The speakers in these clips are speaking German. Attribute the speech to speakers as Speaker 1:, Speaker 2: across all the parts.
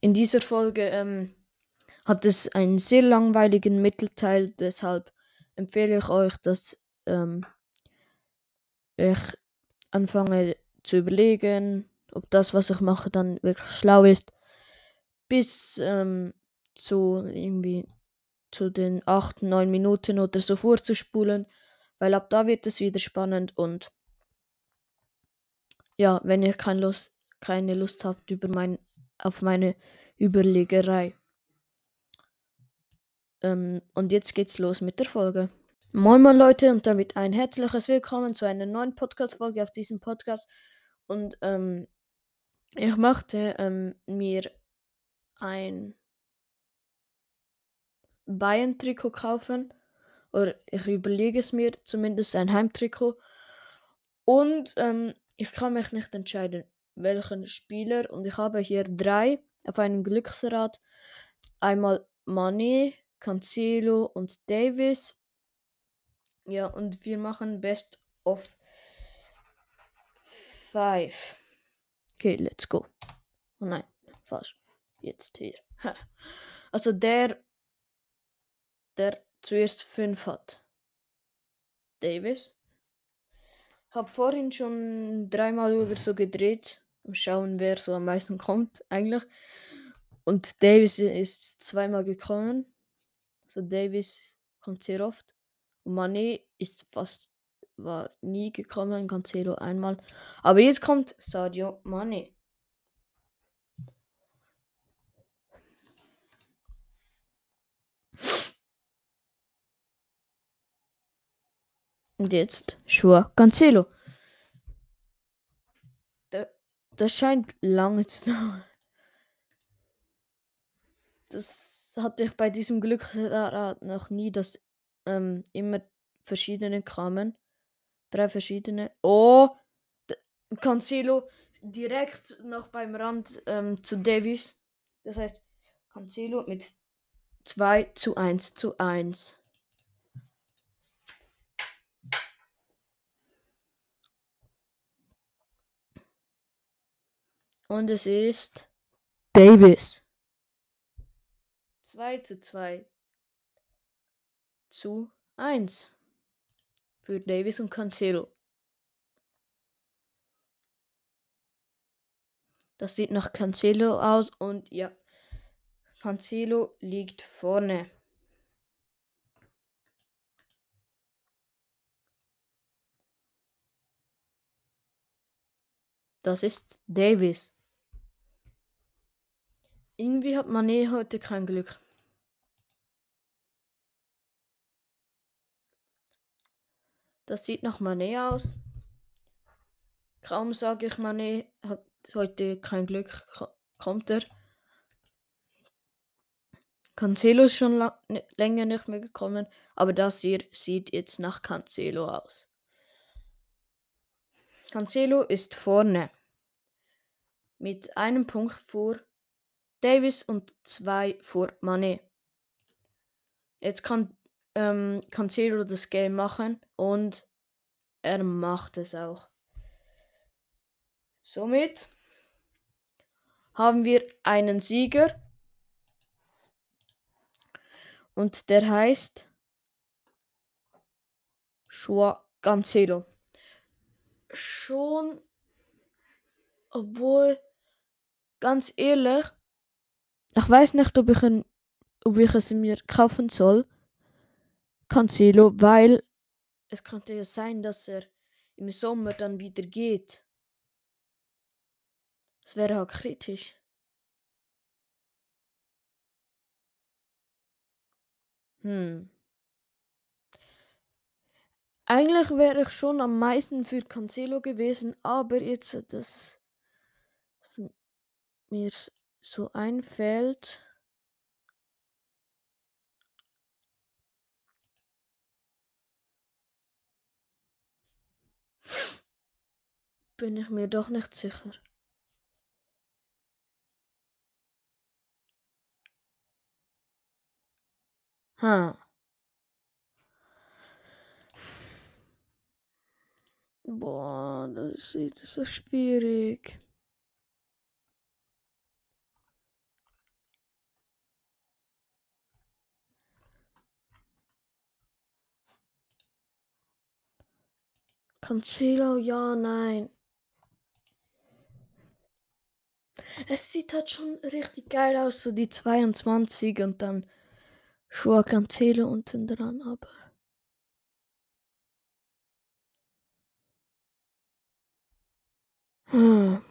Speaker 1: In dieser Folge ähm, hat es einen sehr langweiligen Mittelteil, deshalb empfehle ich euch, dass ähm, ich anfange zu überlegen, ob das, was ich mache, dann wirklich schlau ist, bis ähm, zu irgendwie zu den 8, 9 Minuten oder so vorzuspulen, weil ab da wird es wieder spannend und ja, wenn ihr keine Lust, keine Lust habt über mein, auf meine Überlegerei. Ähm, und jetzt geht's los mit der Folge. Moin moin Leute und damit ein herzliches Willkommen zu einer neuen Podcast-Folge auf diesem Podcast. Und ähm, ich möchte ähm, mir ein Bayern-Trikot kaufen. Oder ich überlege es mir, zumindest ein Heimtrikot. Und ähm, ich kann mich nicht entscheiden, welchen Spieler. Und ich habe hier drei auf einem Glücksrad. Einmal Mané, Cancelo und Davis. Ja, und wir machen Best of Five. Okay, let's go. Oh nein, falsch. Jetzt hier. Also der, der zuerst fünf hat. Davis. Habe vorhin schon dreimal oder so gedreht. Schauen, wer so am meisten kommt, eigentlich. Und Davis ist zweimal gekommen. Also Davis kommt sehr oft. Und Mané ist fast, war nie gekommen, Cancelo einmal. Aber jetzt kommt Sadio Mané. Und jetzt Schur Cancelo. Das scheint lange zu dauern. Das hatte ich bei diesem Glücksrad noch nie, dass ähm, immer verschiedene kamen. Drei verschiedene. Oh! Cancelo direkt noch beim Rand ähm, zu Davis. Das heißt, Cancelo mit 2 zu 1 zu 1. Und es ist Davis. 2 zu 2 zu 1 für Davis und Cancelo. Das sieht nach Cancelo aus und ja, Cancelo liegt vorne. Das ist Davis. Irgendwie hat Mané heute kein Glück. Das sieht nach Mané aus. Kaum sage ich, Mané hat heute kein Glück, kommt er. Cancelo ist schon länger nicht mehr gekommen, aber das hier sieht jetzt nach Cancelo aus. Cancelo ist vorne mit einem Punkt vor Davis und zwei vor Mané. Jetzt kann ähm, Cancelo das Game machen und er macht es auch. Somit haben wir einen Sieger und der heißt Joa Cancelo. Schon, obwohl, ganz ehrlich, ich weiß nicht, ob ich, ein, ob ich es mir kaufen soll. Cancelo, weil es könnte ja sein, dass er im Sommer dann wieder geht. Das wäre auch kritisch. Hm. Eigentlich wäre ich schon am meisten für Cancelo gewesen, aber jetzt, dass mir so einfällt. Bin ich mir doch nicht sicher. Ha. Boah, das ist so schwierig. Cancelo, ja, nein. Es sieht halt schon richtig geil aus, so die 22 und dann Joao Cancelo unten dran, aber. Hm.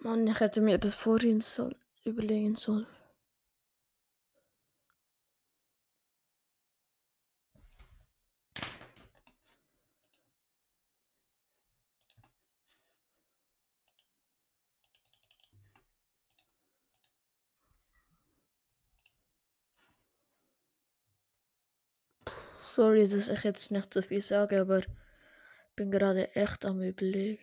Speaker 1: Mann, ich hätte mir das vorhin soll, überlegen sollen. Sorry, dass ich jetzt nicht so viel sage, aber bin gerade echt am überlegen.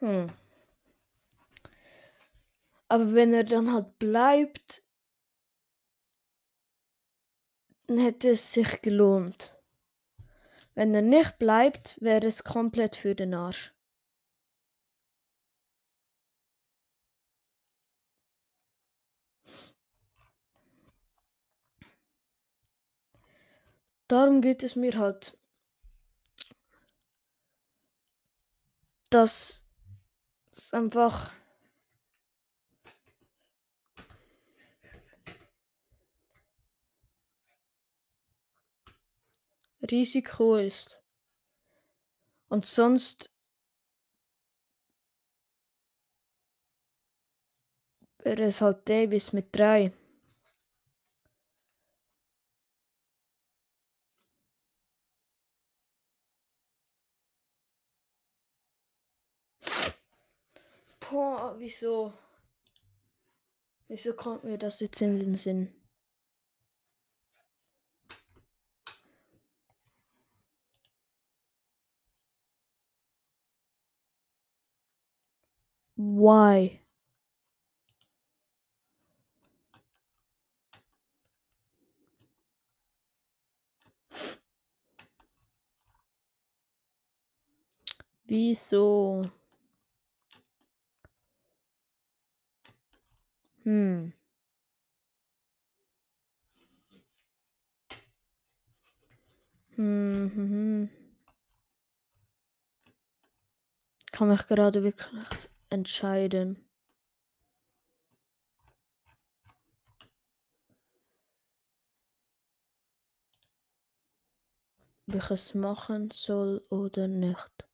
Speaker 1: Hm. Aber wenn er dann halt bleibt, dann hätte es sich gelohnt. Wenn er nicht bleibt, wäre es komplett für den Arsch. Darum geht es mir halt, dass es einfach Risiko ist. Und sonst wäre es halt Davis mit drei. Boah, wieso? Wieso kommt mir das jetzt in den Sinn? Why? Wieso? Hm. Hm, hm, hm. Kann mich gerade wirklich entscheiden. Ob ich es machen soll oder nicht.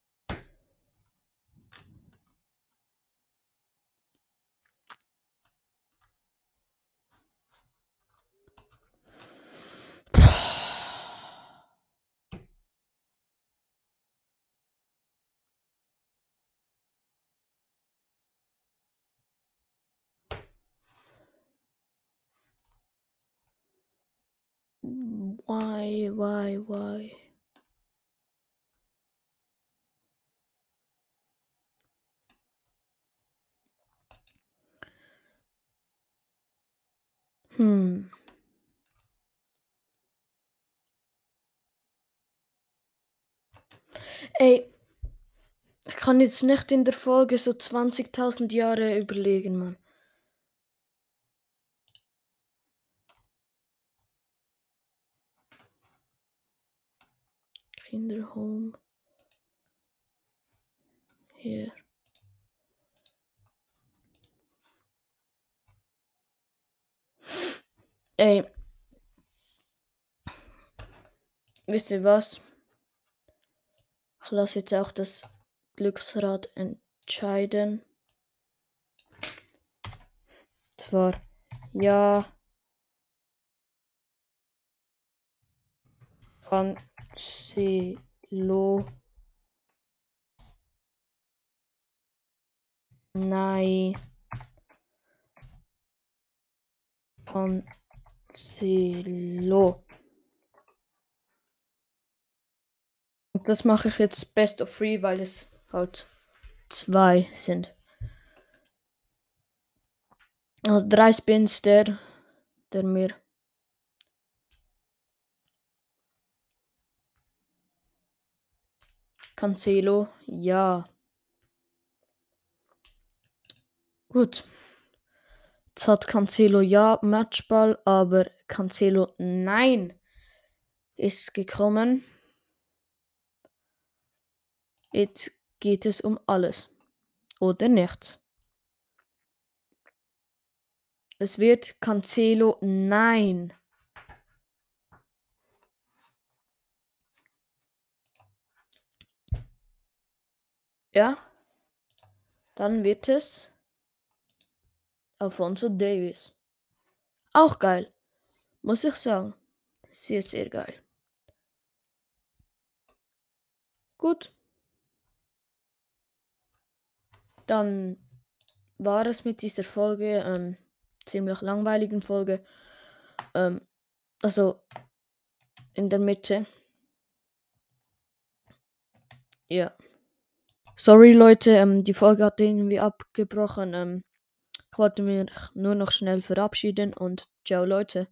Speaker 1: Why, why, why? Hm. Ey, ich kann jetzt nicht in der Folge so 20.000 Jahre überlegen, Mann. Kinderhome. Hier. Ey. Wisst ihr was? Ich lasse jetzt auch das Glücksrad entscheiden. Zwar ja. Cancelo. Nein. Cancelo. Und das mache ich jetzt Best of Three, weil es halt zwei sind. Also drei Spins der, der mir Cancelo, ja. Gut. Jetzt hat Cancelo ja Matchball, aber Cancelo nein ist gekommen. Jetzt geht es um alles oder nichts. Es wird Cancelo nein. Ja. Dann wird es Alfonso Davis. Auch geil. Muss ich sagen. Sehr, sehr geil. Gut. Dann war es mit dieser Folge, ähm, ziemlich langweiligen Folge. Ähm, also in der Mitte. Ja. Sorry Leute, ähm, die Folge hat irgendwie abgebrochen. Ähm, ich wollte mich nur noch schnell verabschieden und ciao Leute.